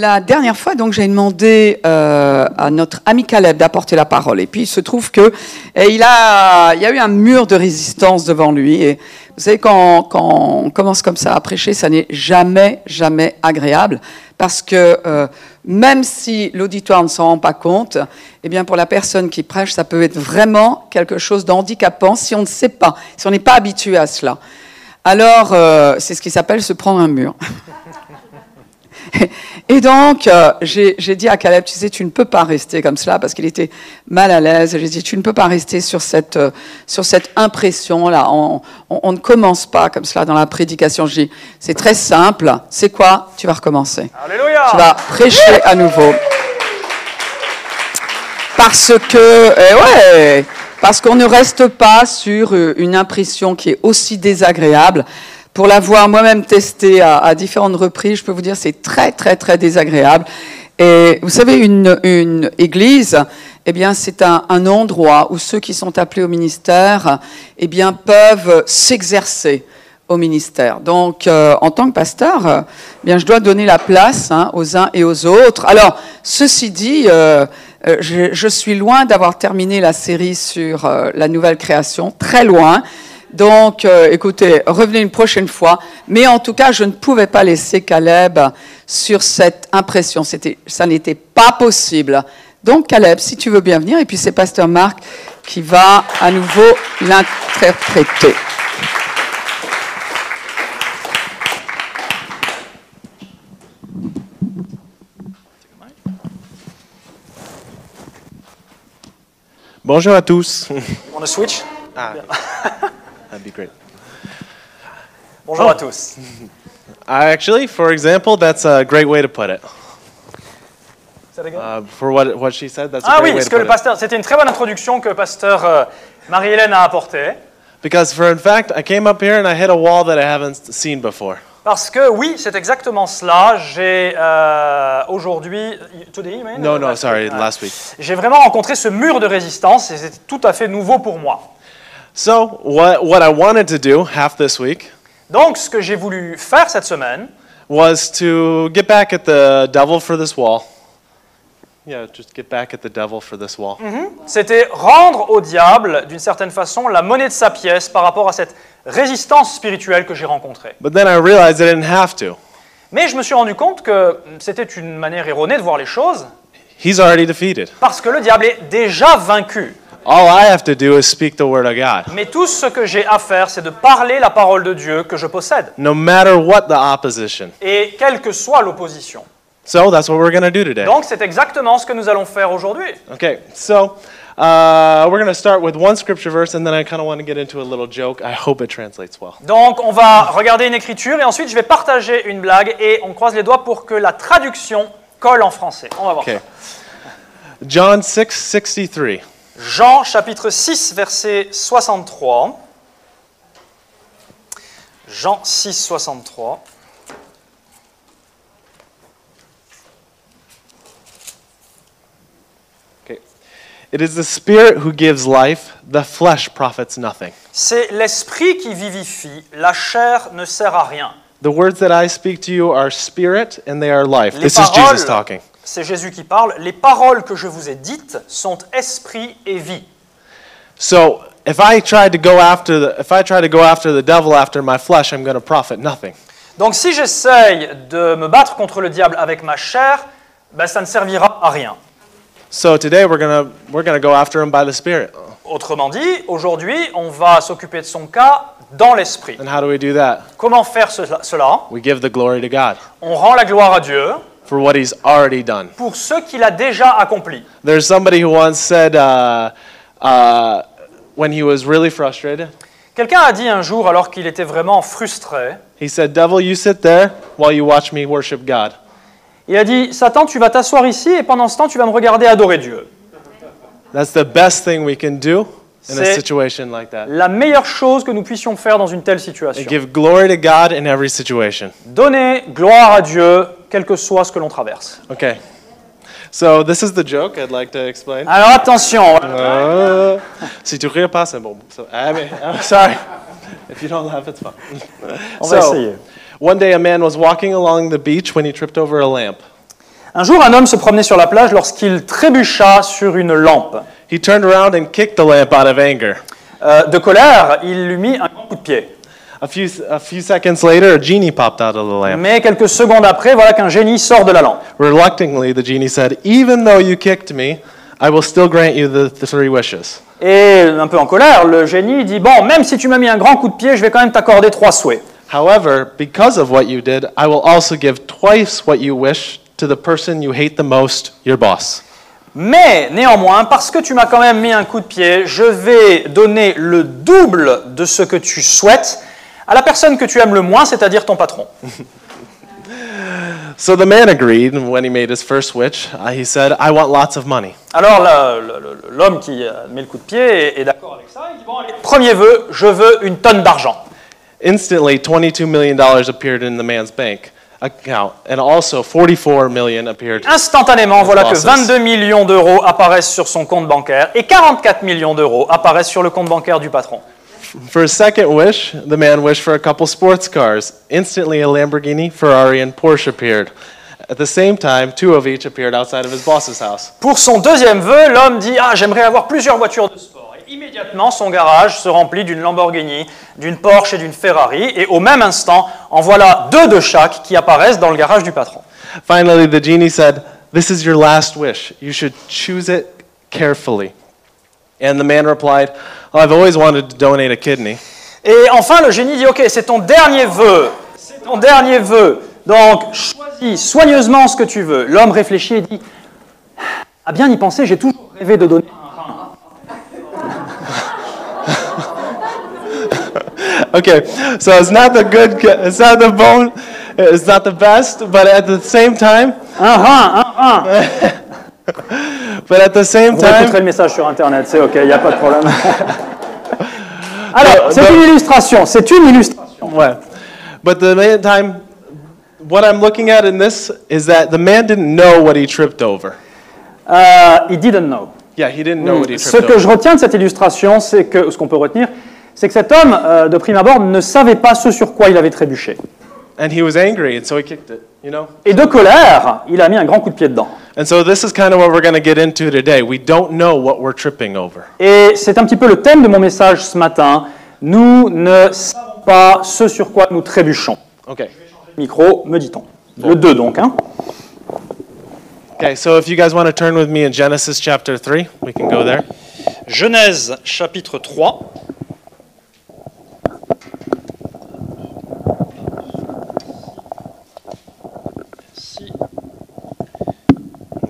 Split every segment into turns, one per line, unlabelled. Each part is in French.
La dernière fois, donc, j'ai demandé euh, à notre ami Caleb d'apporter la parole. Et puis, il se trouve que et il, a, il y a eu un mur de résistance devant lui. Vous savez, quand, quand on commence comme ça à prêcher, ça n'est jamais, jamais agréable. Parce que euh, même si l'auditoire ne s'en rend pas compte, eh bien, pour la personne qui prêche, ça peut être vraiment quelque chose d'handicapant si on ne sait pas, si on n'est pas habitué à cela. Alors, euh, c'est ce qui s'appelle se prendre un mur. Et donc, euh, j'ai dit à Caleb, tu sais, tu ne peux pas rester comme cela, parce qu'il était mal à l'aise. J'ai dit, tu ne peux pas rester sur cette, euh, sur cette impression-là. On, on, on, ne commence pas comme cela dans la prédication. J'ai dit, c'est très simple. C'est quoi? Tu vas recommencer.
Alléluia.
Tu vas prêcher à nouveau. Parce que, eh ouais, parce qu'on ne reste pas sur euh, une impression qui est aussi désagréable pour l'avoir moi-même testé à, différentes reprises, je peux vous dire c'est très très très désagréable. Et vous savez, une, une église, eh bien, c'est un, un, endroit où ceux qui sont appelés au ministère, eh bien, peuvent s'exercer au ministère. Donc, euh, en tant que pasteur, euh, eh bien, je dois donner la place hein, aux uns et aux autres. Alors, ceci dit, euh, je, je, suis loin d'avoir terminé la série sur la nouvelle création, très loin. Donc, euh, écoutez, revenez une prochaine fois. Mais en tout cas, je ne pouvais pas laisser Caleb sur cette impression. C'était, ça n'était pas possible. Donc, Caleb, si tu veux bien venir, et puis c'est Pasteur Marc qui va à nouveau l'interpréter.
Bonjour à tous.
On a switch?
Ah. That'd be great.
Bonjour oh. à tous.
Actually, for example, that's a great way to put it. Uh, for what, what she said, that's
ah
a great
oui,
way
ce
to
que
put
le pasteur, c'était une très bonne introduction que pasteur euh, Marie-Hélène a apportée.
Because for in fact, I came up here and I hit a wall that I haven't seen before.
Parce que oui, c'est exactement cela. J'ai euh, aujourd'hui, today, man,
No, no, sorry, last week.
J'ai vraiment rencontré ce mur de résistance et c'était tout à fait nouveau pour moi.
So, what, what I wanted to do half this week
Donc, ce que j'ai voulu faire cette semaine,
was to get back at the devil for this wall. Yeah, just get back at the devil for this wall.
c'était rendre au diable, d'une certaine façon, la monnaie de sa pièce par rapport à cette résistance spirituelle que j'ai rencontrée.
But then I realized I didn't have to.
Mais je me suis rendu compte que c'était une manière erronée de voir les choses,
He's already defeated.
parce que le diable est déjà vaincu.
All I have to do is speak the word of God.
Mais tout ce que j'ai à faire, c'est de parler la parole de Dieu que je possède,
No matter what the opposition.
et quelle que soit l'opposition.
So that's what we're going to do today.
Donc c'est exactement ce que nous allons faire aujourd'hui.
Okay, so uh, we're going to start with one scripture verse, and then I kind of want to get into a little joke. I hope it translates well.
Donc on va regarder une écriture et ensuite je vais partager une blague et on croise les doigts pour que la traduction colle en français. On va voir
Okay. John 6 63.
ça. Jean chapitre 6 verset 63. Jean 6 63.
Okay. It is the Spirit who gives life, the flesh profits nothing.
C'est l'esprit qui vivifie, la chair ne sert à rien.
The words that I speak to you are spirit and they are life.
Les
This is
paroles-
Jesus talking.
C'est Jésus qui parle. Les paroles que je vous ai dites sont esprit et vie.
So if I try to go after the if I try to go after the devil after my flesh, I'm going to profit nothing.
Donc si j'essaye de me battre contre le diable avec ma chair, ben, ça ne servira à rien.
So today we're going to we're going to go after him by the spirit.
Autrement dit, aujourd'hui, on va s'occuper de son cas dans l'esprit.
And how do we do that?
Comment faire cela, cela?
We give the glory to God
On rend la gloire à Dieu
for what he's already done.
pour ce qu'il a déjà accompli.
There's somebody who once said uh, uh, when he was really frustrated,
Quelqu'un a dit un jour, alors qu'il était vraiment frustré,
he said, "Devil, you sit there while you watch me worship God."
il a dit, Satan, tu vas t'asseoir ici et pendant ce temps, tu vas me regarder adorer Dieu.
That's the best thing we can do in a
C'est-
situation like that.
La meilleure chose que nous puissions faire dans une telle situation.
give glory to God in every situation.
Donner gloire à Dieu, quel que soit ce que l'on traverse.
Okay. So this is the joke I'd like to explain.
Alors attention,
Uh, si tu rires pas, c'est bon. So, I mean, I'm sorry. If you don't laugh, it's fine.
on va
So,
essayer.
one day a man was walking along the beach when he tripped over a lamp.
Un jour, un homme se promenait sur la plage lorsqu'il trébucha sur une lampe.
He turned around and kicked the lamp out of anger.
Euh, de colère, il lui mit un coup de pied.
A few, a few seconds later, a genie popped out of the lamp.
Mais quelques secondes après, voilà qu'un génie sort de la lampe.
Reluctantly, the genie said, Even though you kicked me, I will still grant you the, the three wishes.
Et un peu en colère, le génie dit Bon, même si tu m'as mis un grand coup de pied, je vais quand même t'accorder trois souhaits.
However, because of what you did, I will also give twice what you wish to the person you hate the most, your boss.
Mais néanmoins, parce que tu m'as quand même mis un coup de pied, je vais donner le double de ce que tu souhaites à la personne que tu aimes le moins, c'est-à-dire ton patron.
So the man agreed and when he made his first wish. Uh, he said, I want lots of money.
Alors l'homme qui a mis le coup de pied est, est d'accord avec ça. Il dit Bon, allez, premier vœu, je veux une tonne d'argent.
Instantly, $22 million appeared in the man's bank account, and also 44 million appeared.
Instantanément, voilà que
Bosses.
22 millions d'euros apparaissent sur son compte bancaire et 44 millions d'euros apparaissent sur le compte bancaire du patron.
For his second wish, the man wished for a couple sports cars. Instantly, a Lamborghini, Ferrari, and Porsche appeared. At the same time, two of each appeared outside of his boss's house.
Pour son deuxième vœu, l'homme dit Ah, j'aimerais avoir plusieurs voitures de sport. Et immédiatement, son garage se remplit d'une Lamborghini, d'une Porsche et d'une Ferrari. Et au même instant, en voilà deux de chaque qui apparaissent dans le garage du patron.
Finally, the genie said, This is your last wish. You should choose it carefully. And the man replied, I've always wanted to donate a kidney.
Et enfin, le génie dit Ok, c'est ton dernier vœu. C'est ton dernier vœu. Donc, choisis soigneusement ce que tu veux. L'homme réfléchit et dit À bien y penser, j'ai toujours rêvé de donner un rein.
Okay, so it's not the good, it's not the bone, it's not the best, but at the same time,
Un rein, un rein.
but at the same
Vous
time,
le message sur Internet, c'est ok, il n'y a pas de problème. Alors, c'est une illustration, c'est une illustration.
what? But the main time, what I'm looking at in this is that the man didn't know what he tripped over.
Euh, he didn't know.
Yeah, he didn't know what he
Ce
tripped
que
over.
je retiens de cette illustration, c'est que, ce qu'on peut retenir, c'est que cet homme, euh, de prime abord, ne savait pas ce sur quoi il avait trébuché.
And he was angry, and so he kicked it, you know?
Et de colère, il a mis un grand coup de pied dedans.
And so this is kind of what we're going to get into today. We don't know what we're tripping over.
Et c'est un petit peu le thème de mon message ce matin. Nous ne savons pas ce sur quoi nous trébuchons.
Okay.
Micro, me dit-on. Le 2 donc. Hein.
Okay, so if you guys want to turn with me in Genesis chapter 3, we can go there.
Genèse chapitre 3.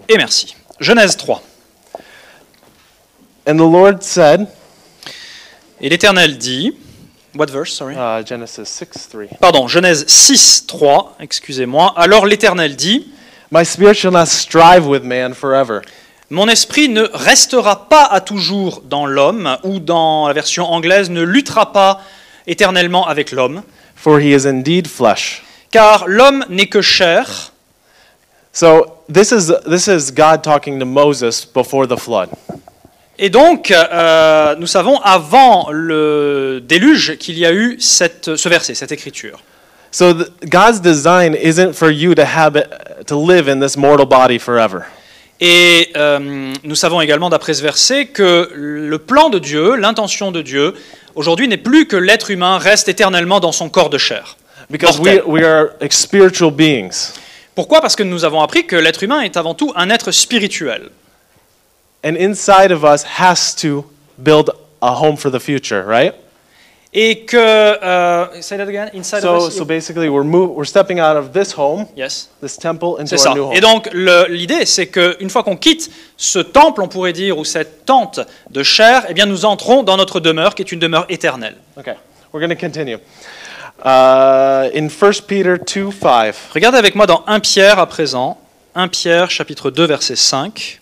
Et merci. Genèse 3.
And the Lord said,
Et l'Éternel dit, what verse, sorry?
uh, Genesis 6 3,
Pardon, Genèse 6, 3, excusez-moi. Alors l'Éternel dit,
My spirit shall not strive with man forever.
Mon esprit ne restera pas à toujours dans l'homme, ou dans la version anglaise, ne luttera pas éternellement avec l'homme,
for he is indeed flesh.
car l'homme n'est que chair.
So this is this is God talking to Moses before the flood.
Et donc, euh, nous savons avant le déluge qu'il y a eu cette- ce verset, cette écriture.
So the, God's design isn't for you to have it, to live in this mortal body forever.
Et euh, nous savons également d'après ce verset que le plan de Dieu, l'intention de Dieu, aujourd'hui n'est plus que l'être humain reste éternellement dans son corps de chair.
Because we, we are spiritual beings.
Pourquoi? Parce que nous avons appris que l'être humain est avant tout un être spirituel.
And inside of us has to build a home for the future, right?
Et que. euh, say that again. Inside
So,
of us.
so basically, we're, move, we're stepping out of this home,
yes.
this temple, into our
ça.
new home.
Et donc l'idée, c'est qu'une fois qu'on quitte ce temple, on pourrait dire, ou cette tente de chair, eh bien nous entrons dans notre demeure, qui est une demeure éternelle.
Okay, we're going to continue. Uh, in 1 Peter 2 5,
Regardez avec moi dans 1 Pierre à présent. 1 Pierre, chapitre 2, verset 5.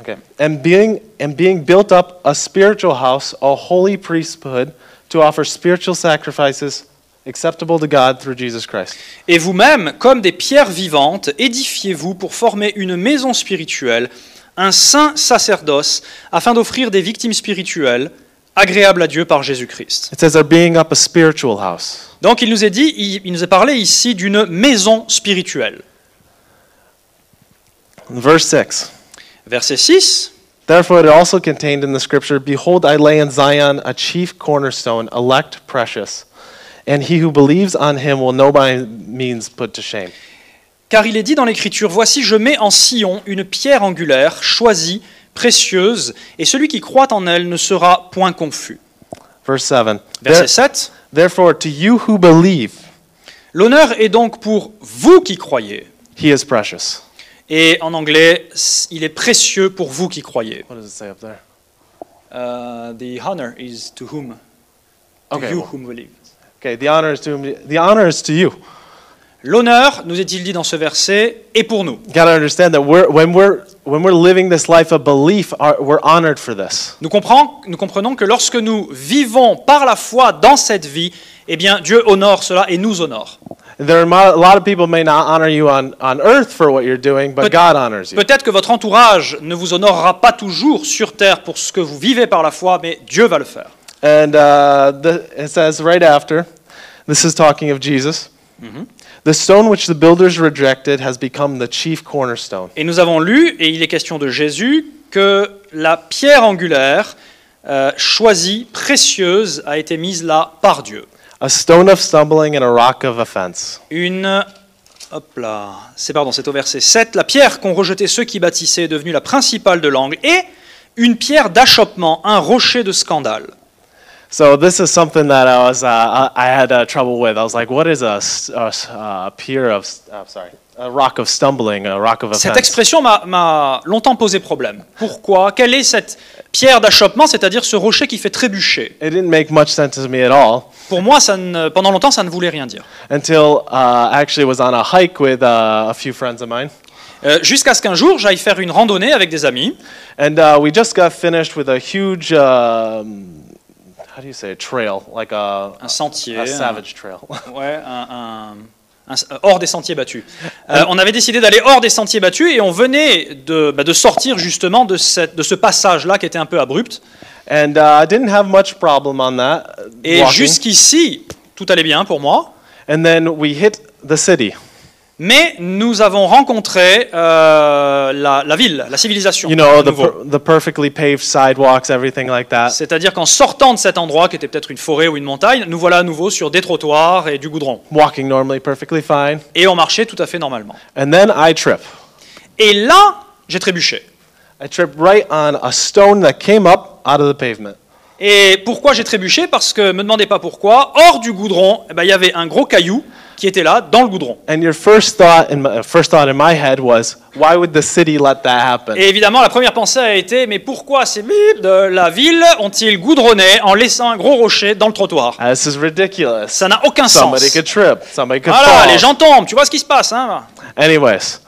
okay, and being and being built up a spiritual house, a holy priesthood, to offer spiritual sacrifices acceptable to God through Jesus Christ.
Et vous-même, comme des pierres vivantes, édifiez-vous pour former une maison spirituelle, un saint sacerdoce, afin d'offrir des victimes spirituelles agréable à Dieu par Jésus-Christ.
It says they're being up a spiritual house.
Donc il nous est dit, il, il nous est parlé ici d'une maison spirituelle.
Verse 6.
Verset 6.
Therefore, it also contained in the scripture Behold, I lay in Zion a chief cornerstone, elect precious, and he who believes on him will no by means put to shame.
Car il est dit dans l'Écriture, Voici, je mets en Sion une pierre angulaire, choisie, précieuse, et celui qui croit en elle ne sera point confus.
Verse 7.
Verset
There-
7.
therefore, to you who believe,
L'honneur est donc pour vous qui croyez.
he is precious.
Et en anglais, il est précieux pour vous qui croyez.
What does it say up there?
Uh, the honor is to whom? To
Okay,
you
well-
whom believe.
Okay, the honor is to the honor is to you.
L'honneur, nous est-il dit dans ce verset, est pour nous.
You gotta understand that we're, when we're when we're living this life of belief, our, we're honored for this.
Nous comprenons, nous comprenons que lorsque nous vivons par la foi dans cette vie, eh bien Dieu honore cela et nous honore.
There are mo- a lot of people may not honor you on, on earth for what you're doing, but
Peut-
God honors you.
Peut-être que votre entourage ne vous honorera pas toujours sur terre pour ce que vous vivez par la foi, mais Dieu va le faire.
And uh, the, it says right after, this is talking of Jesus. The stone which the builders rejected has become the chief cornerstone.
Et nous avons lu, et il est question de Jésus, que la pierre angulaire euh, choisie, précieuse, a été mise là par Dieu.
A stone of stumbling and a rock of offense.
Une. Hop là. C'est pardon, c'est au verset 7. La pierre qu'ont rejeté ceux qui bâtissaient est devenue la principale de l'angle et une pierre d'achoppement, un rocher de scandale.
So this is something that I was uh, I had uh, trouble with. I was like, what is a, pier of uh, sorry a rock of stumbling, a rock of
Cette expression m'a- longtemps posé problème. Pourquoi? Quelle est cette pierre d'achoppement, c'est-à-dire ce rocher qui fait trébucher?
It didn't make much sense to me at all
Pour moi, ça ne- pendant longtemps, ça ne voulait rien dire.
until uh, I actually was on a hike with a few friends of mine,
Euh, Jusqu'à ce qu'un jour, j'aille faire une randonnée avec des amis.
and uh, we just got finished with a huge. How do you say a trail? Like a,
Un sentier.
a
un-
savage trail.
Ouais, un, un- un- hors des sentiers battus. Euh, on avait décidé d'aller hors des sentiers battus et on venait de, bah, de sortir justement de, cette, de ce passage-là qui était un peu abrupt.
and uh, I didn't have much problem on that.
Et jusqu'ici, tout allait bien pour moi.
And then we hit the city.
Mais nous avons rencontré euh, la, la ville, la civilisation.
You know,
à
the,
nouveau.
per- the perfectly paved sidewalks, everything like that.
C'est-à-dire qu'en sortant de cet endroit, qui était peut-être une forêt ou une montagne, nous voilà à nouveau sur des trottoirs et du goudron.
Walking normally perfectly fine.
Et on marchait tout à fait normalement.
And then I trip.
Et là, j'ai trébuché.
I trip right on a stone that came up out of the pavement.
Et pourquoi j'ai trébuché? Parce que, me demandez pas pourquoi, hors du goudron, eh ben, il y avait un gros caillou qui était là, dans le goudron.
And your first thought in my, first thought in my head was, why would the city let that happen?
Et évidemment, la première pensée a été, mais pourquoi ces bip de la ville ont-ils goudronné en laissant un gros rocher dans le trottoir?
Uh, this is ridiculous.
Ça n'a aucun sens.
Somebody could trip. Somebody could
Voilà,
fall.
les gens tombent, tu vois ce qui se passe. Hein?
Anyways,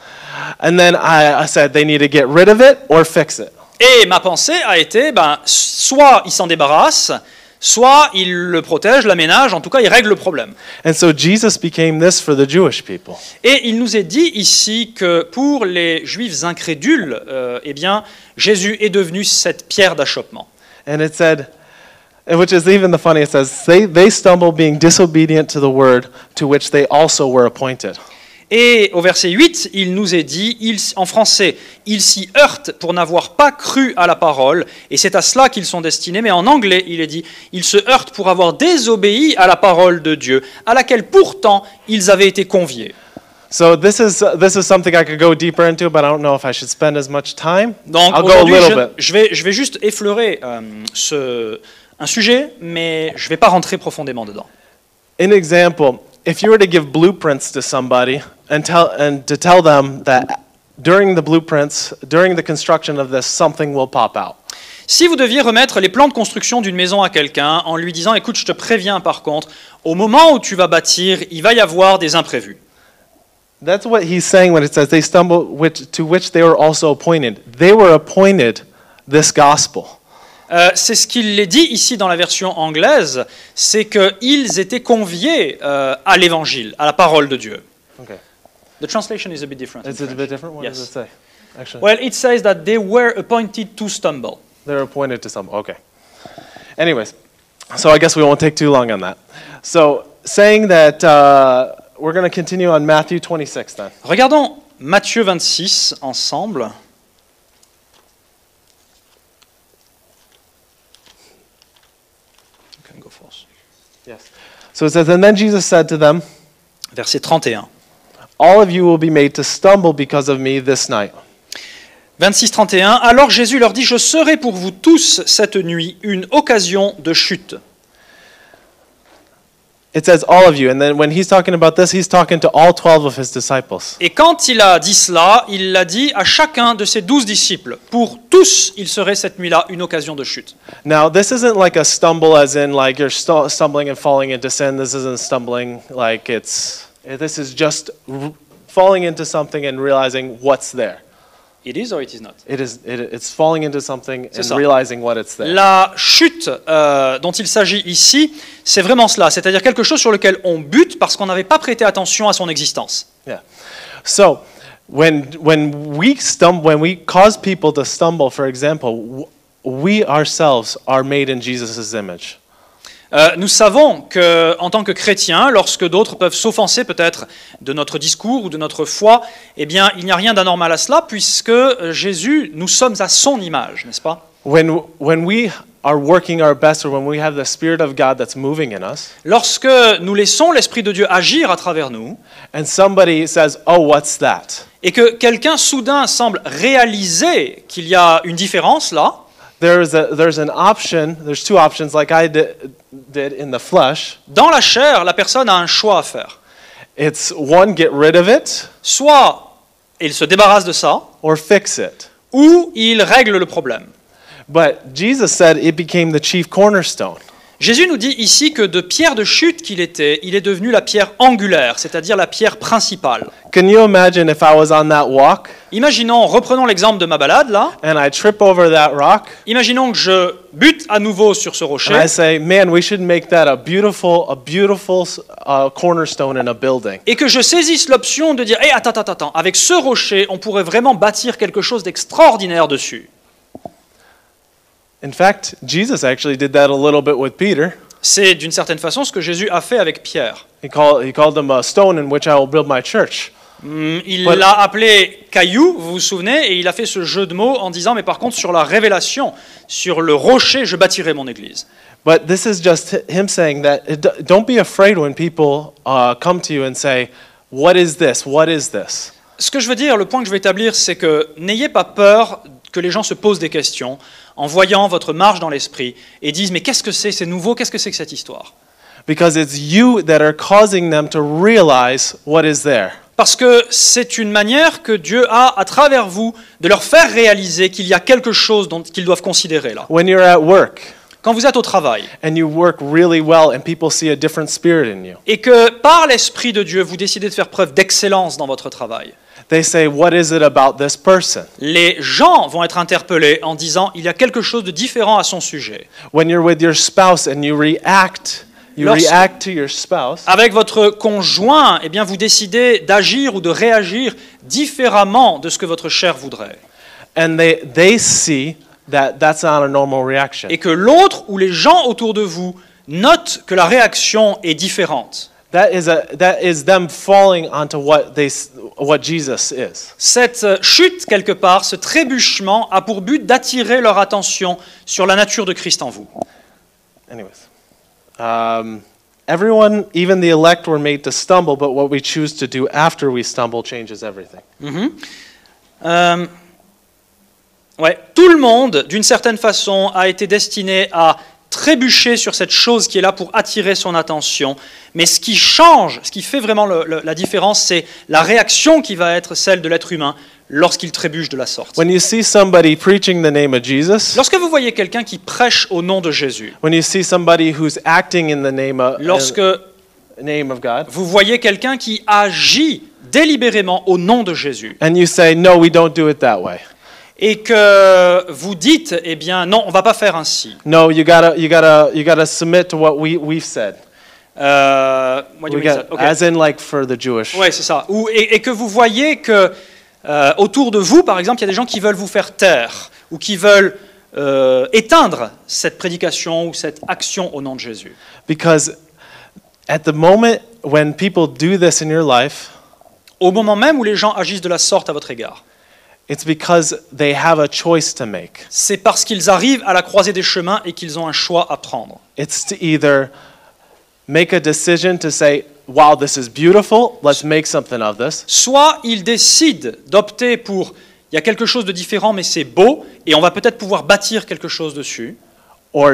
and then I, I said they need to get rid of it or fix it.
Et ma pensée a été, ben, soit ils s'en débarrassent, soit ils le protègent, l'aménagent, en tout cas ils règlent le problème.
And so Jesus became this for the Jewish people.
Et il nous est dit ici que pour les juifs incrédules, euh, eh bien, Jésus est devenu cette pierre d'achoppement.
And it said, and which is even the funny, it says, they, they stumble being disobedient to the word to which they also were appointed.
Et au verset 8, il nous est dit, il- en français, ils s'y heurtent pour n'avoir pas cru à la parole, et c'est à cela qu'ils sont destinés, mais en anglais, il est dit, ils se heurtent pour avoir désobéi à la parole de Dieu, à laquelle pourtant ils avaient été conviés.
So this is, this is something I could go deeper into, but I don't know if I should spend as much time.
Donc
I'll go a
aujourd'hui,
little
je,
bit.
je vais, je vais juste effleurer euh, ce, un sujet, mais je ne vais pas rentrer profondément dedans.
An example, if you were to give blueprints to somebody and, tell, and to tell them that during the blueprints, during the construction of this, something will pop out.
Si vous deviez remettre les plans de construction d'une maison à quelqu'un en lui disant, écoute, je te préviens par contre, au moment où tu vas bâtir, il va y avoir des imprévus.
That's what he's saying when it says they stumble, which, to which they were also appointed. They were appointed this gospel.
Euh, c'est ce qu'il est dit ici dans la version anglaise, c'est qu'ils étaient conviés euh, à l'évangile, à la parole de Dieu.
Okay.
The translation is a bit different.
Is it a bit different? What does
Yes.
it say? Actually,
Well, it says that they were appointed to stumble.
they're appointed to some. Okay. Anyways, so I guess we won't take too long on that. So, saying that uh, we're going to continue on Matthew 26 then.
Regardons Matthieu 26 ensemble. You can go first.
Yes. So it says, And then Jesus said to them,
Verset 31.
All of you will be made to stumble because of me this night.
26-31, alors Jésus leur dit, Je serai pour vous tous cette nuit une occasion de chute.
It says all of you. And then when he's talking about this, he's talking to all 12 of his disciples.
Et quand il a dit cela, il l'a dit à chacun de ses douze disciples. Pour tous, il serait cette nuit-là une occasion de chute.
Now, this isn't like a stumble as in like you're stu- stumbling and falling into sin. This isn't stumbling like it's, Uh, this is just r- falling into something and realizing what's there.
It is or it is not.
It is, it, it's falling into something and realizing what it's there.
La chute euh, dont il s'agit ici, c'est vraiment cela, c'est-à-dire quelque chose sur lequel on bute parce qu'on n'avait pas prêté attention à son existence.
Yeah. So, when, when we stumble, when we cause people to stumble, for example, we ourselves are made in Jesus' image.
Euh, nous savons que, en tant que chrétiens, lorsque d'autres peuvent s'offenser peut-être de notre discours ou de notre foi, eh bien, il n'y a rien d'anormal à cela, puisque euh, Jésus, nous sommes à son image, n'est-ce pas?
When, when we are working our best or when we have the Spirit of God that's moving in us,
Lorsque nous laissons l'Esprit de Dieu agir à travers nous,
and somebody says, Oh, what's that?
et que quelqu'un soudain semble réaliser qu'il y a une différence là,
There's, a, there's an option, there's two options, like I did, did in the flesh.
dans la chair, la personne a un choix à faire.
It's one, get rid of it,
Soit il se débarrasse de ça,
or fix it.
ou il règle le problème.
But Jesus said it became the chief cornerstone.
Jésus nous dit ici que de pierre de chute qu'il était, il est devenu la pierre angulaire, c'est-à-dire la pierre principale.
Can you imagine if I was on that walk?
Imaginons, reprenons l'exemple de ma balade là,
and I trip over that rock?
Imaginons que je bute à nouveau sur ce
and
rocher
I say, man, we should make that a beautiful, a beautiful uh, cornerstone in a building.
et que je saisisse l'option de dire Hé, attends, attends, attends, avec ce rocher, on pourrait vraiment bâtir quelque chose d'extraordinaire dessus.
In fact, Jesus actually did that a little bit with Peter.
C'est d'une certaine façon ce que Jésus a fait avec Pierre.
He called, he called him a stone in which I will build my church.
Il l'a appelé caillou, vous vous souvenez, et il a fait ce jeu de mots en disant Mais par contre, sur la révélation, sur le rocher, je bâtirai mon église.
But this is just hi- him saying that it, d- don't be afraid when people uh, come to you and say, What is this? What is this?
Ce que je veux dire, le point que je veux établir, c'est que n'ayez pas peur que les gens se posent des questions en voyant votre marche dans l'esprit et disent Mais qu'est-ce que c'est C'est nouveau Qu'est-ce que c'est que cette histoire?
Because it's you that are causing them to realize what is there.
Parce que c'est une manière que Dieu a, à travers vous, de leur faire réaliser qu'il y a quelque chose dont qu'ils doivent considérer là.
When you're at work.
Quand vous êtes au travail. Et que par l'Esprit de Dieu, vous décidez de faire preuve d'excellence dans votre travail,
they say, What is it about this person?
les gens vont être interpellés en disant il y a quelque chose de différent à son sujet.
When you're with your spouse and you react, you
Lorsque-
react to your spouse,
Avec votre conjoint, eh bien, vous décidez d'agir ou de réagir différemment de ce que votre chair voudrait.
and they, they see that that's not a normal reaction.
Et que l'autre ou les gens autour de vous notent que la réaction est différente.
That is, a, that is them falling onto what, they, what Jesus is.
Cette euh, chute, quelque part, ce trébuchement, a pour but d'attirer leur attention sur la nature de Christ en vous.
Anyways, um, everyone, even the elect, were made to stumble, but what we choose to do after we stumble changes everything.
Euh, ouais, tout le monde, d'une certaine façon, a été destiné à trébucher sur cette chose qui est là pour attirer son attention. Mais ce qui change, ce qui fait vraiment le- le- la différence, c'est la réaction qui va être celle de l'être humain lorsqu'il trébuche de la sorte.
When you see somebody preaching the name of Jesus,
Lorsque vous voyez quelqu'un qui prêche au nom de Jésus,
when you see somebody who's acting in the name of,
lorsque
in the name of God,
vous voyez quelqu'un qui agit délibérément au nom de Jésus,
and you say, no, we don't do it that way.
Et que vous dites, eh bien non, on va pas faire ainsi.
No, you gotta, you gotta, you gotta submit to what we, we've said.
Euh, what do you mean
got,
that? Ok.
As in like for the Jewish.
Ouais, c'est ça. Ou, et, et que vous voyez que euh, autour de vous, par exemple, il y a des gens qui veulent vous faire taire ou qui veulent euh, éteindre cette prédication ou cette action au nom de Jésus.
Because at the moment when people do this in your life,
Au moment même où les gens agissent de la sorte à votre égard, c'est parce qu'ils arrivent à la croisée des chemins et qu'ils ont un choix à prendre.
It's to either make a decision to say, wow, this is beautiful, let's make something of this,
Soit ils décident d'opter pour il y a quelque chose de différent mais c'est beau et on va peut-être pouvoir bâtir quelque chose dessus,
or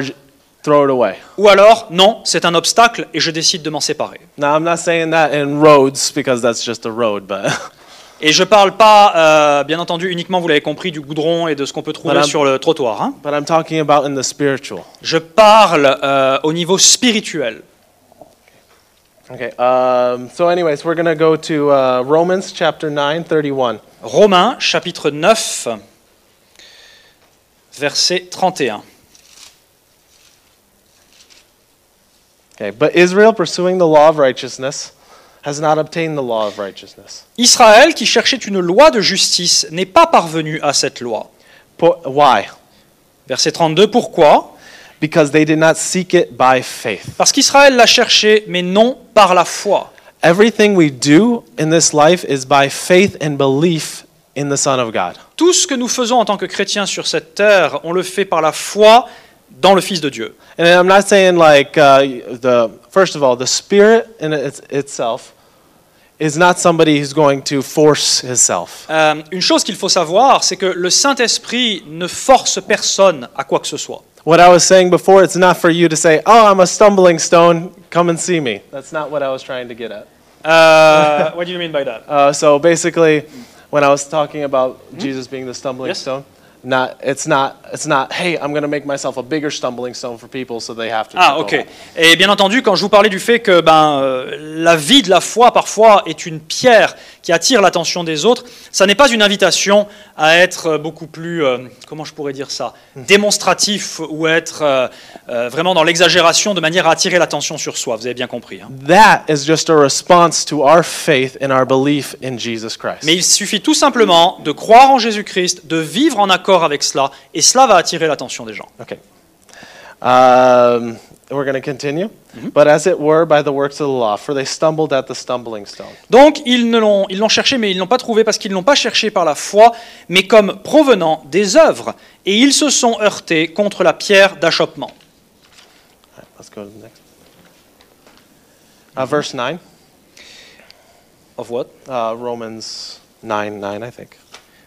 throw it away.
ou alors non, c'est un obstacle et je décide de m'en séparer.
Now, I'm not saying that in roads because that's just a road, but
Et je ne parle pas, euh, bien entendu, uniquement, vous l'avez compris, du goudron et de ce qu'on peut trouver sur le trottoir. hein.
but I'm talking about in the spiritual.
Je parle euh, au niveau spirituel.
Okay. Um, so, anyways, we're going to go to uh, Romans chapter 9, 31.
Romains chapitre 9, verset 31.
Okay. But Israel, pursuing the law of righteousness, has not obtained the law of righteousness.
Israël, qui cherchait une loi de justice, n'est pas parvenu à cette loi.
Why?
Verset 32, pourquoi?
Because they did not seek it by faith.
Parce qu'Israël l'a cherché, mais non par la foi.
Everything we do in this life is by faith and belief in the Son of God.
Tout ce que nous faisons en tant que chrétiens sur cette terre, on le fait par la foi dans le Fils de Dieu.
And I'm not saying like uh, the first of all, the Spirit in its, itself is not somebody who's going to force himself.
Euh, une chose qu'il faut savoir, c'est que le Saint-Esprit ne force personne à quoi que ce soit.
What I was saying before, it's not for you to say, "Oh, I'm a stumbling stone. Come and see me." That's not what I was trying to get at.
Euh, what do you mean by that?
Uh, so basically, when I was talking about Jesus being the stumbling
Yes.
stone, not it's not it's not. Hey, I'm going to make myself a bigger stumbling stone for people so they have to.
Ah, ok. Et bien entendu, quand je vous parlais du fait que ben, euh, la vie de la foi, parfois, est une pierre qui attire l'attention des autres, ça n'est pas une invitation à être euh, beaucoup plus, euh, comment je pourrais dire ça, démonstratif ou être euh, vraiment dans l'exagération de manière à attirer l'attention sur soi. Vous avez bien compris. hein.
That is just a response to our faith and our belief in Jesus Christ.
Mais il suffit tout simplement de croire en Jésus-Christ, de vivre en accord avec cela, et cela va attirer l'attention des gens.
Okay. Um, we're going to continue. But as it were by the works of the law, for they stumbled at the stumbling stone.
Donc ils ne l'ont, ils l'ont cherché, mais ils ne l'ont pas trouvé parce qu'ils ne l'ont pas cherché par la foi, mais comme provenant des œuvres. Et ils se sont heurtés contre la pierre d'achoppement.
All right, let's go to the next. Uh, verse 9,
Of what?
uh, Romans 9 9, I think.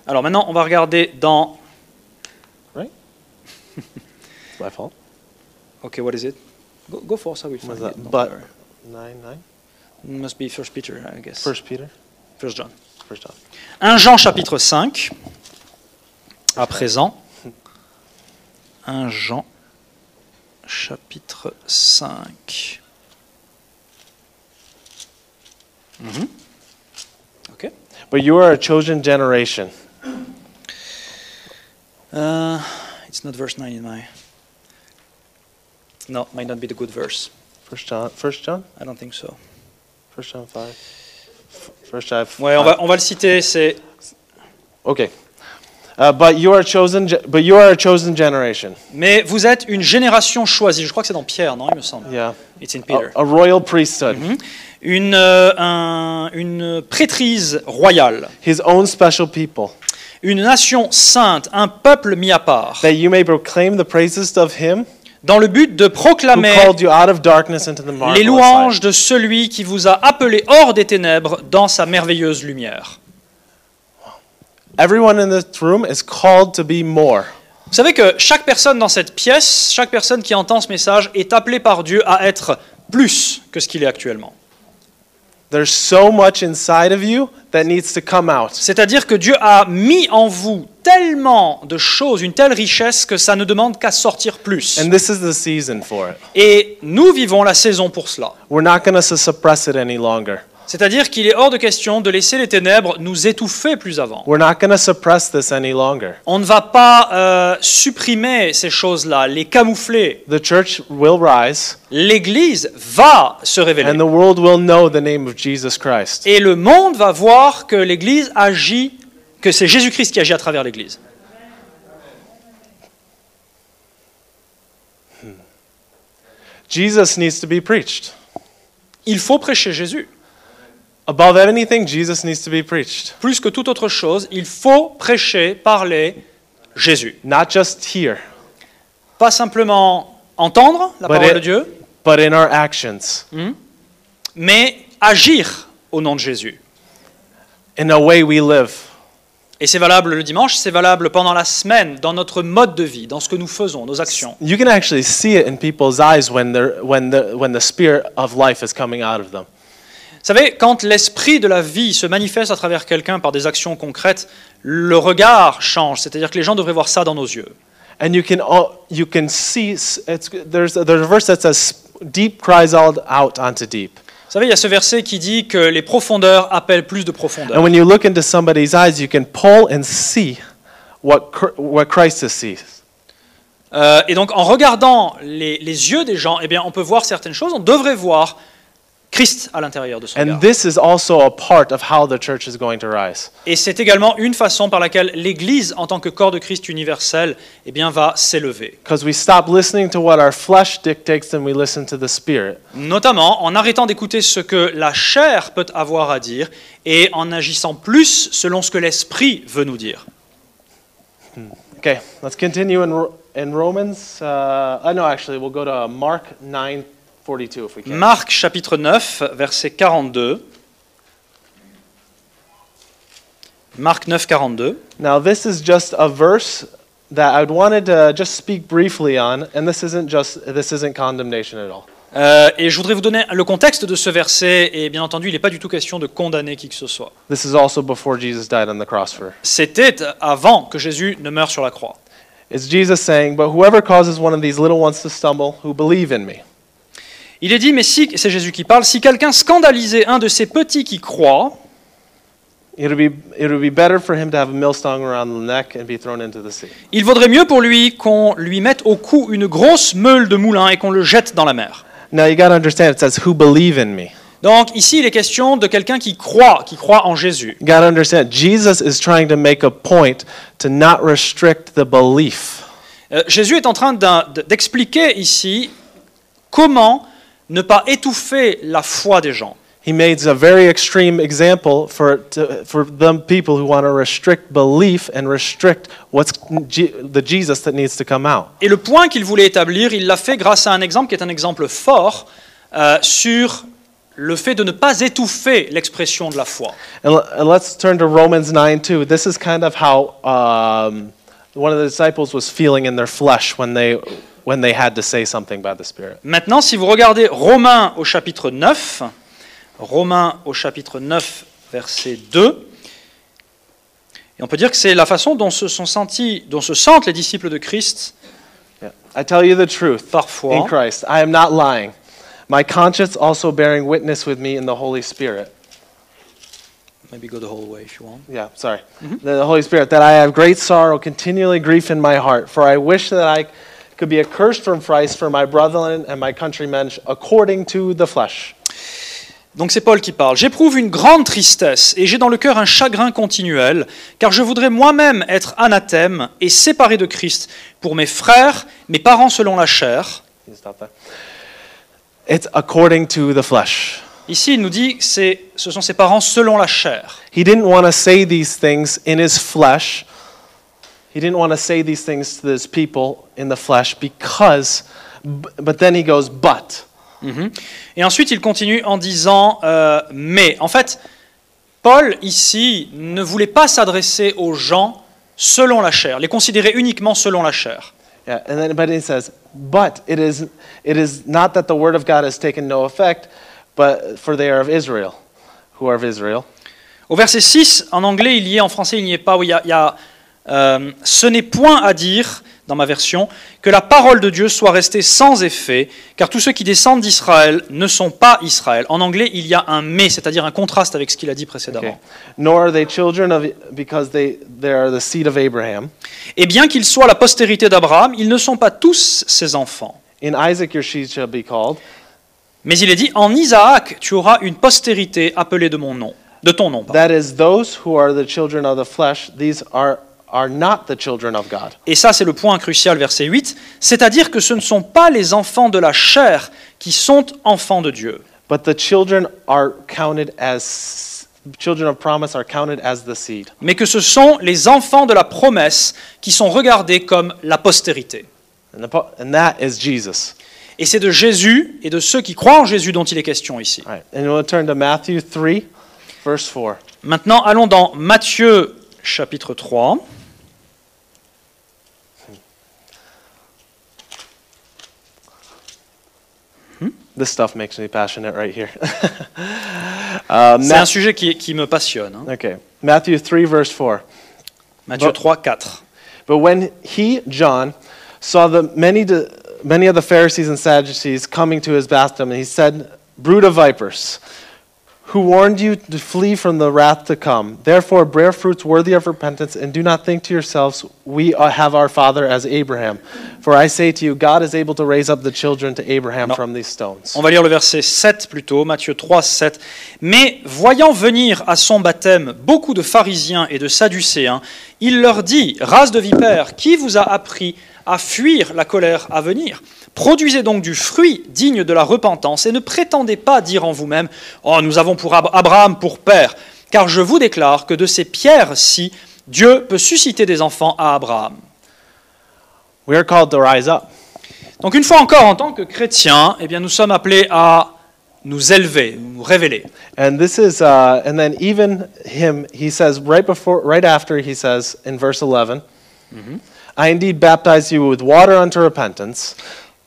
Alors maintenant, on va regarder dans.
My fault.
Ok, what is it? Go, go for will
Was
find
that?
it.
But. 9 9?
It must be First Peter, I guess.
First Peter?
First John.
First John.
1 Jean chapitre 5, à présent. 1 Jean chapitre 5. Mhm. Ok.
But you are a chosen generation.
Uh, it's not verse 9 in my. No, might not be the good verse.
First John, First John,
I don't think so.
First John five, First John.
Ouais, on va, on va le citer. C'est
Okay. Uh, but you are chosen. But you are a chosen generation.
mais vous êtes une génération choisie. Je crois que c'est dans Pierre, non Il me semble.
Yeah.
It's in Peter.
A, a royal priesthood.
Une euh, un- une prêtrise royale,
His own special people,
une nation sainte, un peuple mis à part,
that you may proclaim the praises of Him
dans le but de proclamer les louanges de celui qui vous a appelé hors des ténèbres dans sa merveilleuse lumière.
Everyone in this room is called to be more.
Vous savez que chaque personne dans cette pièce, chaque personne qui entend ce message est appelée par Dieu à être plus que ce qu'il est actuellement.
There's so much inside of you that needs to come out.
C'est-à-dire que Dieu a mis en vous tellement de choses, une telle richesse que ça ne demande qu'à sortir plus.
And this is the season for it.
Et nous vivons la saison pour cela.
We're not going to suppress it any longer.
C'est-à-dire qu'il est hors de question de laisser les ténèbres nous étouffer plus avant.
We're not suppress this any longer.
On ne va pas euh, supprimer ces choses-là, les camoufler.
The church will rise.
L'Église va se révéler.
And the world will know the name of Jesus Christ.
Et le monde va voir que l'Église agit, que c'est Jésus-Christ qui agit à travers l'Église. Hmm.
Jesus needs to be preached.
Il faut prêcher Jésus.
Above anything, Jesus needs to be preached.
Plus que toute autre chose, il faut prêcher, parler Jésus.
Not just here,
Pas simplement entendre la
But
parole
it-
de Dieu,
but in our actions,
mais agir au nom de Jésus.
in the way we live.
Et c'est valable le dimanche, c'est valable pendant la semaine, dans notre mode de vie, dans ce que nous faisons, nos actions.
You can actually see it in people's eyes when, they're, when, the, when the spirit of life is coming out of them.
Vous savez, quand l'esprit de la vie se manifeste à travers quelqu'un par des actions concrètes, le regard change. C'est-à-dire que les gens devraient voir ça dans nos yeux.
And you can, all, you can see, s- it's, there's, there's a verse that says, deep cries out, out onto deep.
Vous savez, il y a ce verset qui dit que les profondeurs appellent plus de profondeur.
And when you look into somebody's eyes, you can pull and see what, Chr- what Christ sees.
Euh, et donc, en regardant les, les yeux des gens, eh bien, on peut voir certaines choses. On devrait voir Christ à l'intérieur de son
And
regard.
this is also a part of how the church is going to rise.
Et c'est également une façon par laquelle l'Église, en tant que corps de Christ universel, eh bien, va s'élever.
Because we stop listening to what our flesh dictates and we listen to the Spirit.
Notamment en arrêtant d'écouter ce que la chair peut avoir à dire et en agissant plus selon ce que l'Esprit veut nous dire.
Okay, let's continue in Romans. Uh, uh, no, actually, we'll go to Mark 9 42 if we can.
Marc chapitre 9, verset 42. Marc 9, 42.
Now, this is just a verse that I'd wanted to just speak briefly on, and this isn't just this isn't condemnation at all.
Euh, et je voudrais vous donner le contexte de ce verset, et bien entendu, il n'est pas du tout question de condamner qui que ce soit.
This is also before Jesus died on the cross for.
C'était avant que Jésus ne meure sur la croix.
It's Jesus saying, "But whoever causes one of these little ones to stumble, who believe in me."
Il est dit, mais si, c'est Jésus qui parle, si quelqu'un scandalisait un de ces petits qui croient, il vaudrait mieux pour lui qu'on lui mette au cou une grosse meule de moulin et qu'on le jette dans la mer.
Now you got to understand. It says, "Who believe in me?"
Donc ici, il est question de quelqu'un qui croit, qui croit en Jésus.
You got to understand. Jesus is trying to make a point to not restrict the belief.
Euh, Jésus est en train d'expliquer ici comment ne pas étouffer la foi des gens.
He makes a very extreme example for, to, for them people who want to restrict belief and restrict what's the Jesus that needs to come out.
Et le point qu'il voulait établir, il l'a fait grâce à un exemple qui est un exemple fort euh, sur le fait de ne pas étouffer l'expression de la foi.
And and let's turn to Romans 9 2. This is kind of how um, one of the disciples was feeling in their flesh when they, when they had to say something by the Spirit.
Maintenant, si vous regardez Romains au chapitre 9, Romains au chapitre 9, verset 2, et on peut dire que c'est la façon dont se, sont sentis, dont se sentent les disciples de Christ
Yeah. I tell you the truth in
parfois.
Christ. I am not lying. My conscience also bearing witness with me in the Holy Spirit.
Maybe go the whole way if you want.
Yeah, sorry. The Holy Spirit, that I have great sorrow, continually grief in my heart. For I wish that I could be accursed from Christ for my brethren and my countrymen according to the flesh.
Donc c'est Paul qui parle. J'éprouve une grande tristesse et j'ai dans le cœur un chagrin continuel, car je voudrais moi-même être anathème et séparé de Christ pour mes frères, mes parents selon la chair.
Can you stop that? It's according to the flesh.
Ici, il nous dit que c'est- ce sont ses parents selon la chair.
He didn't want to say these things in his flesh. He didn't want to say these things to his people in the flesh because, but then he goes, but.
Et ensuite, il continue en disant euh, mais. En fait, Paul, ici, ne voulait pas s'adresser aux gens selon la chair, les considérer uniquement selon la chair.
Yeah, and then but he says, but it is it is not that the word of God has taken no effect, but for they are of Israel, who are of Israel.
Au verset 6, en anglais, il y est, en français, il n'y est pas, où il y a, il y a, euh, ce n'est point à dire, dans ma version, que la parole de Dieu soit restée sans effet, car tous ceux qui descendent d'Israël ne sont pas Israël. En anglais, il y a un mais, c'est-à-dire un contraste avec ce qu'il a dit précédemment.
Okay. Nor are they children of because they they are the seed of Abraham.
Et bien qu'ils soient la postérité d'Abraham, ils ne sont pas tous ses enfants.
In Isaac your seed shall be called.
Mais il est dit, en Isaac, tu auras une postérité appelée de mon nom, de ton nom. pardon.
That is those who are the children of the flesh. These are are not the children of God.
Et ça, c'est le point crucial, verset 8, c'est-à-dire que ce ne sont pas les enfants de la chair qui sont enfants de Dieu,
But the children are counted as children of promise are counted as the seed.
mais que ce sont les enfants de la promesse qui sont regardés comme la postérité.
And, the, and that is Jesus.
Et c'est de Jésus et de ceux qui croient en Jésus dont il est question ici.
Right. And we'll turn to Matthew 3, verse 4.
Maintenant, allons dans Matthieu chapitre 3.
This stuff makes me passionate right here. uh,
C'est un sujet qui, qui me passionne. hein.
okay. Matthew 3, verse 4.
Matthieu 3, 4.
But when he, John, saw the many, many of the Pharisees and Sadducees coming to his baptism, he said, Brood of vipers, who warned you to flee from the wrath to come. Therefore, bear fruits worthy of repentance, and do not think to yourselves, We are- have our father as Abraham. For I say to you, God is able to raise up the children to Abraham
Non.
from these stones.
On va lire le verset 7 plutôt, Matthieu 3, 7. Mais voyant venir à son baptême beaucoup de pharisiens et de sadducéens, il leur dit, Race de vipères, qui vous a appris à fuir la colère à venir Produisez donc du fruit digne de la repentance et ne prétendez pas dire en vous-même, Oh, nous avons pour Ab- Abraham pour père, car je vous déclare que de ces pierres-ci, Dieu peut susciter des enfants à Abraham.
We are called to rise up.
Donc une fois encore, en tant que chrétiens, eh bien, nous sommes appelés à nous élever, nous révéler.
And this is, uh, and then even him, he says right before, right after, he says in verse 11, I indeed baptize you with water unto repentance,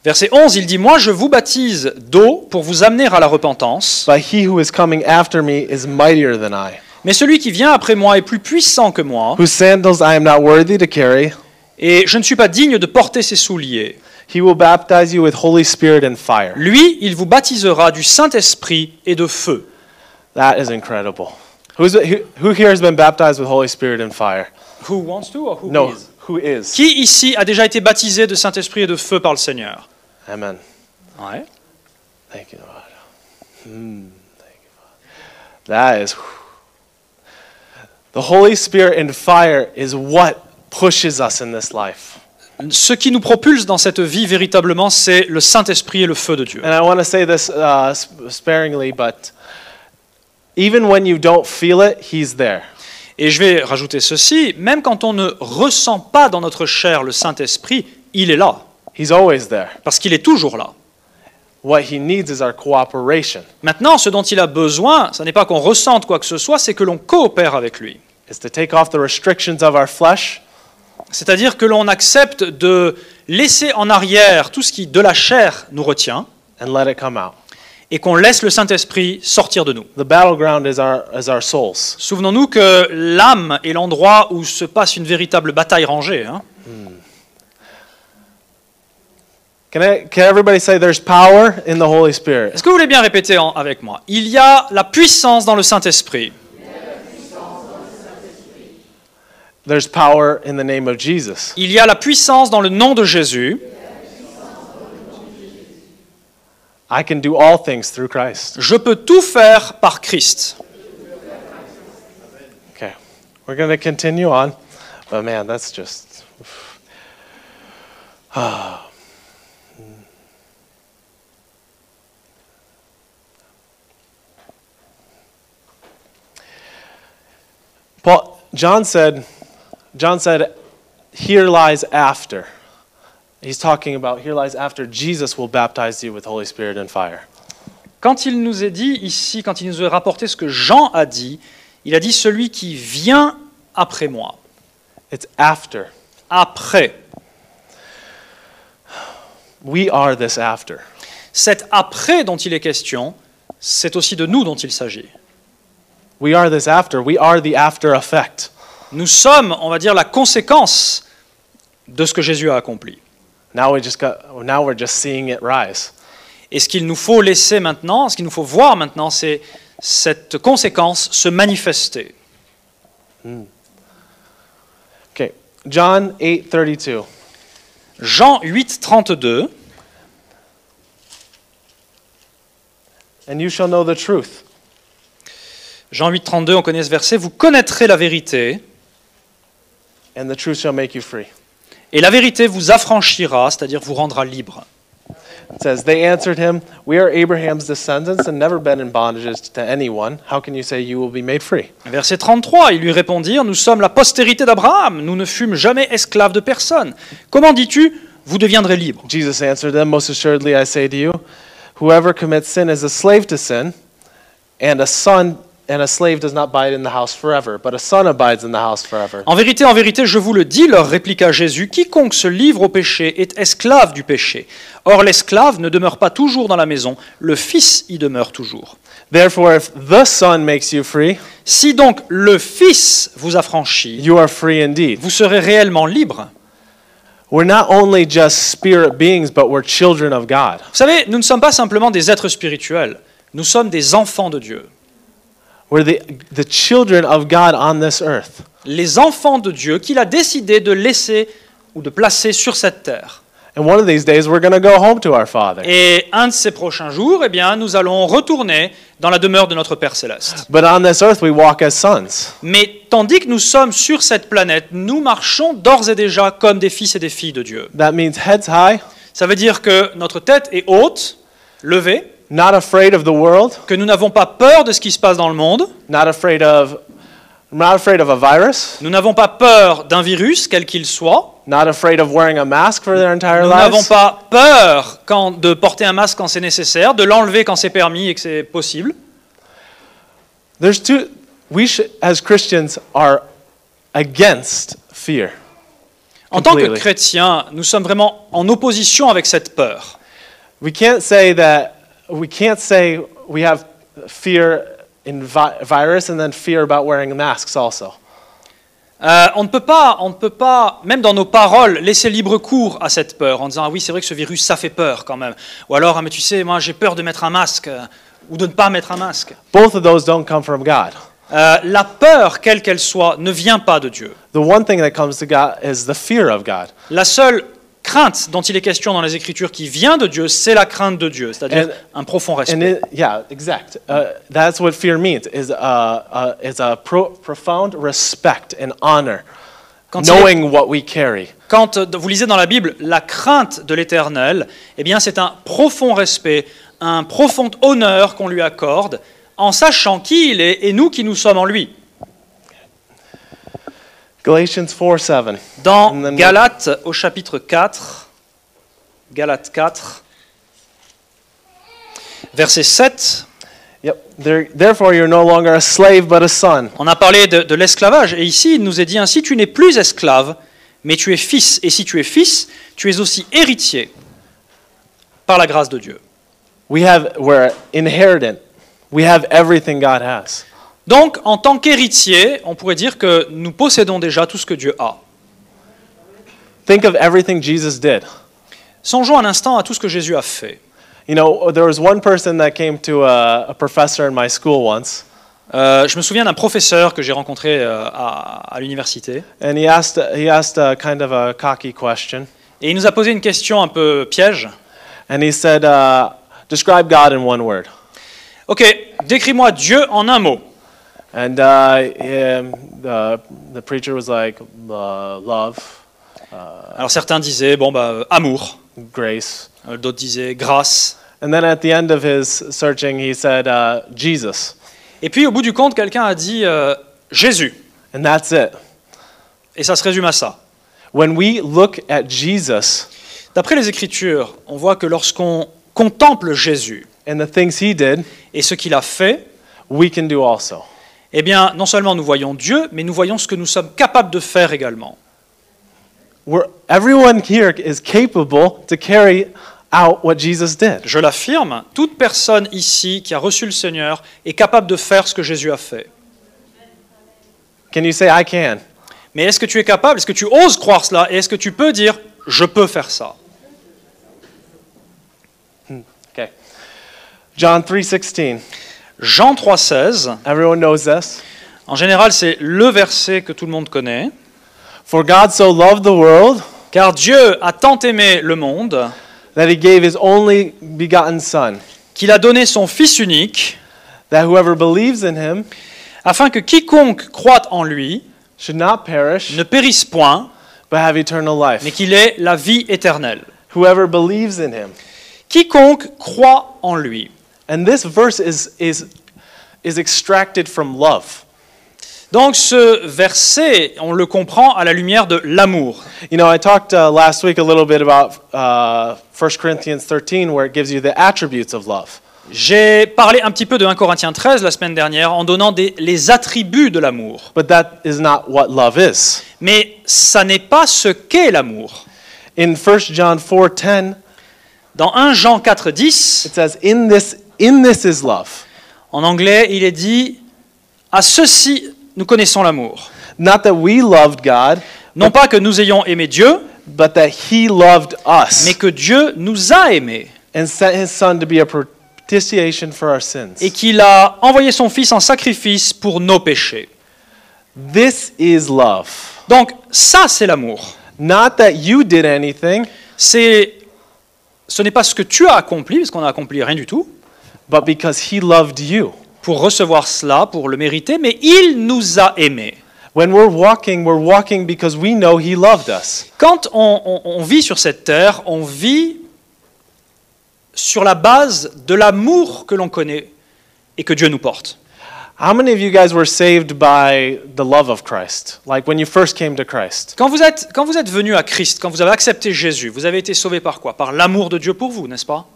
Verset 11, il dit, Moi je vous baptise d'eau pour vous amener à la repentance,
but he who is coming after me is mightier than I,
mais celui qui vient après moi est plus puissant que moi,
whose sandals I am not worthy to carry.
et je ne suis pas digne de porter ses souliers.
He will baptize you with Holy Spirit and fire.
Lui, il vous baptisera du Saint-Esprit et de feu.
That is incredible. Who's, who, who here has been baptized with Holy Spirit and fire?
Who wants to or who
No,
is?
Who is?
Qui ici a déjà été baptisé de Saint-Esprit et de feu par le Seigneur?
Amen.
Ouais.
Thank you, Lord. Hmm, thank you, Father. That is. The Holy Spirit and fire is what pushes us in this life.
Ce qui nous propulse dans cette vie véritablement, c'est le Saint-Esprit et le feu de Dieu.
And I want to say this uh, sp- sparingly, but even when you don't feel it, He's there.
Et je vais rajouter ceci, même quand on ne ressent pas dans notre chair le Saint-Esprit, il est là,
He's always there.
parce qu'il est toujours là.
What He needs is our cooperation,
Maintenant, ce dont il a besoin, ce n'est pas qu'on ressente quoi que ce soit, c'est que l'on coopère avec lui.
is to take off the restrictions of our flesh
C'est-à-dire que l'on accepte de laisser en arrière tout ce qui, de la chair, nous retient,
and let it come out.
Et qu'on laisse le Saint-Esprit sortir de nous. Souvenons-nous que l'âme est l'endroit où se passe une véritable bataille rangée. hein.
Spirit?
Est-ce que vous voulez bien répéter en- avec moi? Il y a la puissance dans le Saint-Esprit.
There's power in the name of Jesus.
Il y a la puissance dans le nom de Jésus.
I can do all things through Christ.
Je peux tout faire par Christ.
Okay. We're going to continue on. But man, that's just. Ah. Paul, John said, John said, here lies after. He's talking about here lies after Jesus will baptize you with Holy Spirit and fire.
Quand il nous est dit ici, quand il nous a rapporté ce que Jean a dit, il a dit celui qui vient après moi.
It's after.
Après.
We are this after.
Cet après dont il est question, c'est aussi de nous dont il s'agit.
We are this after. We are the after effect.
Nous sommes, on va dire, la conséquence de ce que Jésus a accompli.
Now we just got now we're just seeing it rise.
Et ce qu'il nous faut laisser maintenant, ce qu'il nous faut voir maintenant, c'est cette conséquence se manifester.
Okay. John 8:32.
Jean 8, 32.
And you shall know the truth,
Jean 8, 32, on connaît ce verset. Vous connaîtrez la vérité,
and the truth shall make you free.
Et la vérité vous affranchira, c'est-à-dire vous rendra libre.
It says, They answered him, We are Abraham's descendants and never been in bondages to anyone. How can you say you will be made free?
Verset 33, ils lui répondirent, Nous sommes la postérité d'Abraham, nous ne fûmes jamais esclaves de personne. Comment dis-tu, vous deviendrez libres?
Jesus answered them, Most assuredly I say to you, whoever commits sin is a slave to sin, and a son and a slave does not abide in the house forever, but a son abides in the house forever.
En vérité, en vérité, je vous le dis, leur répliqua Jésus, quiconque se livre au péché est esclave du péché. Or l'esclave ne demeure pas toujours dans la maison, le Fils y demeure toujours.
Therefore, if the Son makes you free,
Si donc le Fils vous affranchit,
you are free indeed.
vous serez réellement libre.
We're not only just spirit beings, but we're children of God.
Vous savez, nous ne sommes pas simplement des êtres spirituels, nous sommes des enfants de Dieu.
We're the, the children of God on this earth.
Les enfants de Dieu qu'il a décidé de laisser ou de placer sur cette terre.
And one of these days, we're going to go home to our Father.
Et un de ces prochains jours, eh bien, nous allons retourner dans la demeure de notre Père céleste.
But on this earth, we walk as sons.
Mais tandis que nous sommes sur cette planète, nous marchons d'ores et déjà comme des fils et des filles de Dieu.
That means heads high,
Ça veut dire que notre tête est haute, levée,
not afraid of the world,
que nous n'avons pas peur de ce qui se passe dans le monde,
not afraid of not afraid of a virus,
nous n'avons pas peur d'un virus, quel qu'il soit,
not afraid of wearing a mask for their entire
nous n'avons pas peur quand, de porter un masque quand c'est nécessaire, de l'enlever quand c'est permis et que c'est possible.
There's two we should, as Christians are against fear.
En tant que chrétiens, nous sommes vraiment en opposition avec cette peur.
We can't say that we can't say we have fear in vi- virus and then fear about wearing masks also.
Euh, on ne peut pas, on ne peut pas, même dans nos paroles, laisser libre cours à cette peur en disant ah oui c'est vrai que ce virus ça fait peur quand même, ou alors ah mais tu sais moi j'ai peur de mettre un masque euh, ou de ne pas mettre un masque.
Both of those don't come from God.
Euh, la peur, quelle qu'elle soit, ne vient pas de Dieu.
The one thing that comes to God is the fear of God.
La seule crainte dont il est question dans les Écritures qui vient de Dieu, c'est la crainte de Dieu, c'est-à-dire un profond respect.
it, yeah, exact. Uh, that's what fear means is a, uh, is a pro- profound respect and honor,
Quand, est-
knowing what we carry.
quand, euh, vous lisez dans la Bible la crainte de l'Éternel, eh bien c'est un profond respect, un profond honneur qu'on lui accorde, en sachant qui il est et nous qui nous sommes en lui.
Galatians 4 7.
Dans Galates au chapitre 4, Galates 4, verset 7,
Yep. There, therefore, you're no longer a slave, but a son.
on a parlé de, de l'esclavage, et ici il nous est dit ainsi, tu n'es plus esclave, mais tu es fils, et si tu es fils, tu es aussi héritier par la grâce de Dieu.
We have, we're inheritant. We have everything God has.
Donc, en tant qu'héritier, on pourrait dire que nous possédons déjà tout ce que Dieu a.
Think of everything Jesus did.
Songeons un instant à tout ce que Jésus a fait.
You know, there was one person that came to a, a professor in my school once,
Euh, je me souviens d'un professeur que j'ai rencontré euh, à, à l'université,
and he asked, he asked a kind of a cocky question.
et il nous a posé une question un peu piège.
And he said, uh, Describe God in one word.
Ok, décris-moi Dieu en un mot.
And uh, the, the preacher was like, uh, Love,
Alors certains disaient, bon, bah, euh, amour.
grace.
Euh, D'autres disaient grâce.
And then at the end of his searching, he said, uh, Jesus.
Et puis au bout du compte, quelqu'un a dit euh, Jésus.
And that's it.
Et ça se résume à ça.
When we look at Jesus
D'après les Écritures, on voit que lorsqu'on contemple Jésus
and the things he did,
et ce qu'il a fait,
we can do also.
Eh bien, non seulement nous voyons Dieu, mais nous voyons ce que nous sommes capables de faire également.
We're, everyone here is capable to carry out what Jesus did.
Je l'affirme, toute personne ici qui a reçu le Seigneur est capable de faire ce que Jésus a fait.
Can you say, I can?
Mais est-ce que tu es capable, est-ce que tu oses croire cela, et est-ce que tu peux dire, je peux faire ça
Okay. John 3:16.
Jean 3,16,
Everyone knows this.
en général c'est le verset que tout le monde connaît.
For God so loved the world
Car Dieu a tant aimé le monde
that he gave his only begotten son,
qu'il a donné son Fils unique,
that whoever believes in him
afin que quiconque croit en lui
should not perish,
ne périsse point,
but have eternal life.
mais qu'il ait la vie éternelle.
Whoever believes in him.
Quiconque croit en lui.
And this verse is, is, is extracted from love.
Donc ce verset, on le comprend à la lumière de l'amour.
You know, I talked uh, last week a little bit about uh, 1 Corinthians 13, where it gives you the attributes of love.
J'ai parlé un petit peu de 1 Corinthiens 13 la semaine dernière en donnant des- les attributs de l'amour.
But that is not what love is.
Mais ça n'est pas ce qu'est l'amour.
In 1 John 4:10,
Dans 1 Jean 4, 10,
it says, "In this, in this is love,
en anglais, il est dit À ceci, nous connaissons l'amour.
not that we loved God,
Non pas que nous ayons aimé Dieu,
but that He loved us
mais que Dieu nous a aimés
and sent His Son to be a propitiation for our sins."
et qu'il a envoyé son Fils en sacrifice pour nos péchés.
This is love.
Donc ça, c'est l'amour.
Not that you did anything,
C'est, ce n'est pas ce que tu as accompli, parce qu'on n'a accompli rien du tout,
but because He loved you.
pour recevoir cela, pour le mériter, mais il nous a aimés.
When we're walking, we're walking because we know He loved us.
Quand on, on- on vit sur cette terre, on vit sur la base de l'amour que l'on connaît et que Dieu nous porte.
How many of you guys were saved by the love of Christ? Like when you first came to Christ?
Quand vous êtes, quand vous êtes venu à Christ, quand vous avez accepté Jésus, vous avez été sauvé par quoi? Par l'amour de Dieu pour vous, n'est-ce pas?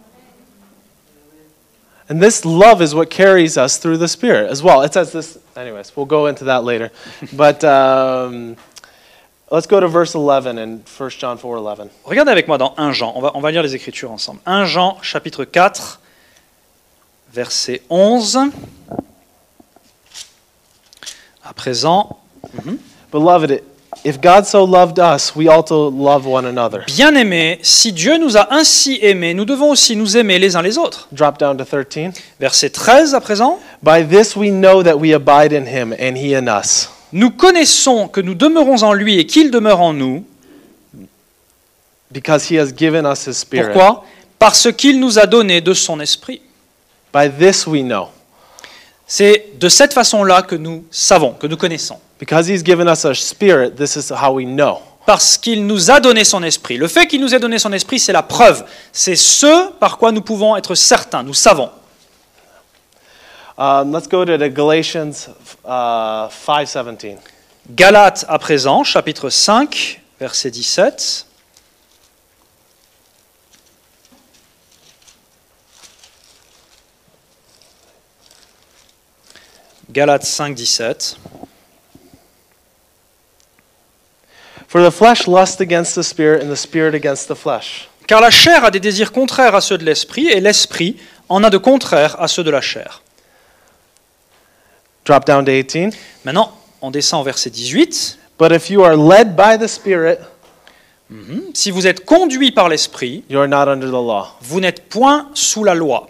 And this love is what carries us through the Spirit as well. It says this, anyways, we'll go into that later. But um, let's go to verse 11 in 1 John 4 11.
Regardez avec moi dans 1 Jean, on va, on va lire les Écritures ensemble. 1 Jean chapitre 4, verset 11. À présent,
Beloved, if God so loved us, we also love one another.
bien-aimés, si Dieu nous a ainsi aimés, nous devons aussi nous aimer les uns les autres.
Drop down to 13.
Verset 13 à présent.
By this we know that we abide in him and he in us.
Nous connaissons que nous demeurons en lui et qu'il demeure en nous.
Because he has given us his Spirit.
Pourquoi? Parce qu'il nous a donné de son esprit.
By this we know.
C'est de cette façon-là que nous savons, que nous connaissons.
Because he's given us a Spirit, this is how we know.
Parce qu'il nous a donné son esprit. Le fait qu'il nous ait donné son esprit, c'est la preuve. C'est ce par quoi nous pouvons être certains, nous savons.
Um, let's go to the Galatians uh, 5:17.
Galates à présent, chapitre 5, verset 17. Galates 5, 17.
For the flesh lusts against the spirit, and the spirit against the flesh.
Car la chair a des désirs contraires à ceux de l'esprit, et l'esprit en a de contraires à ceux de la chair.
Drop down to 18.
Maintenant, on descend au verset 18.
But if you are led by the Spirit,
Si vous êtes conduit par l'esprit,
you are not under the law.
vous n'êtes point sous la loi.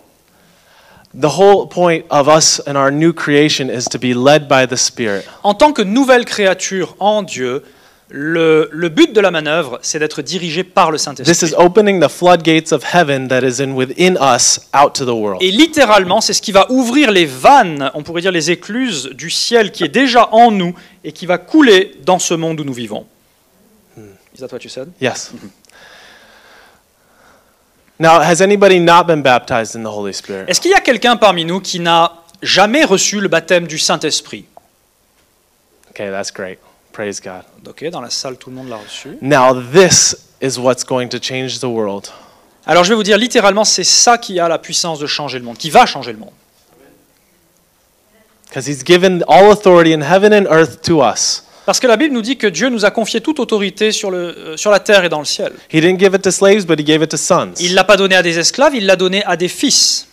The whole point of us and our new creation is to be led by the Spirit.
En tant que nouvelle créature en Dieu, le, le but de la manœuvre, c'est d'être dirigé par le
This
Saint-Esprit.
is opening the floodgates of heaven that is in within us out to the world.
Et littéralement, c'est ce qui va ouvrir les vannes, on pourrait dire les écluses du ciel qui est déjà en nous et qui va couler dans ce monde où nous vivons. Is that what you said?
Yes. Now, has anybody not been baptized in the Holy Spirit?
Est-ce qu'il y a quelqu'un parmi nous qui n'a jamais reçu le baptême du Saint-Esprit?
Okay, that's great. Praise God.
Ok, dans la salle, tout le monde l'a reçu.
Now, this is what's going to change the world.
Alors je vais vous dire littéralement, c'est ça qui a la puissance de changer le monde, qui va changer le monde.
Because He's given all authority in heaven and earth to us.
Parce que la Bible nous dit que Dieu nous a confié toute autorité sur, le, euh, sur la terre et dans le ciel.
He didn't give it to slaves, but He gave it to sons.
Il ne l'a pas donné à des esclaves, il l'a donné à des fils.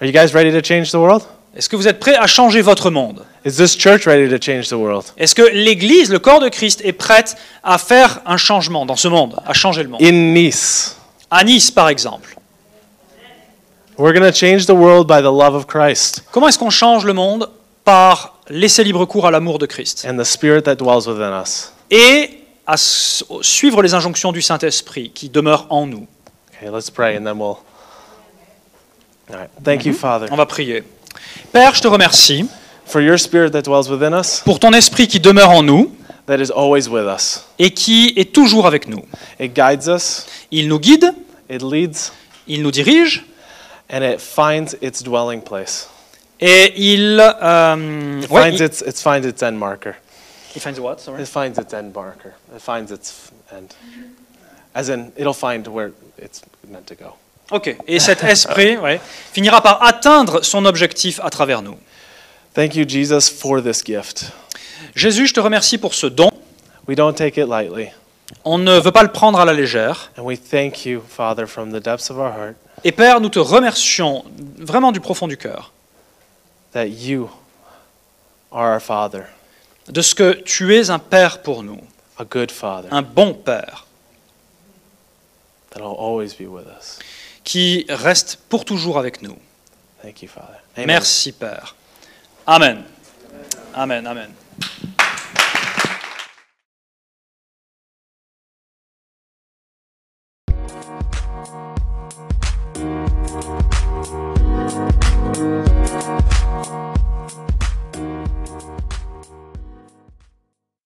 Are you guys ready to change the world?
Est-ce que vous êtes prêts à changer votre monde?
Is this church ready to change the world?
Est-ce que l'Église, le corps de Christ, est prête à faire un changement dans ce monde, à changer le monde?
In Nice,
À Nice, par exemple.
we're going to change the world by the love of Christ
Comment est-ce qu'on change le monde Par laisser libre cours à l'amour de Christ?
and the Spirit that dwells within us.
Et à suivre les injonctions du Saint-Esprit qui demeure en nous.
Okay, let's pray and then we'll. All right. Thank you, Father.
On va prier. Père, je te remercie
for your spirit that dwells within us,
pour ton esprit qui demeure en nous
that is always with us.
et qui est toujours avec nous.
It guides us,
Il nous guide,
it leads,
il nous dirige
and it finds its dwelling place.
et il... euh,
It
ouais,
finds
il-
its it finds its end marker.
il finds what, sorry?
It finds its end marker. It finds its end. As in, it'll find where it's meant to go.
Ok, et cet esprit ouais, finira par atteindre son objectif à travers nous.
Thank you, Jesus, for this gift.
Jésus, je te remercie pour ce don.
We don't take it lightly.
On ne veut pas le prendre à la légère.
And we thank you, Father, from the depths of our heart,
Et Père, nous te remercions vraiment du profond du cœur
that you are our Father,
de ce que tu es un Père pour nous,
a good Father,
un bon Père,
that'll always be with us.
Qui reste pour toujours avec nous.
Thank you, Father. Amen.
Merci Père. Amen. Amen, amen.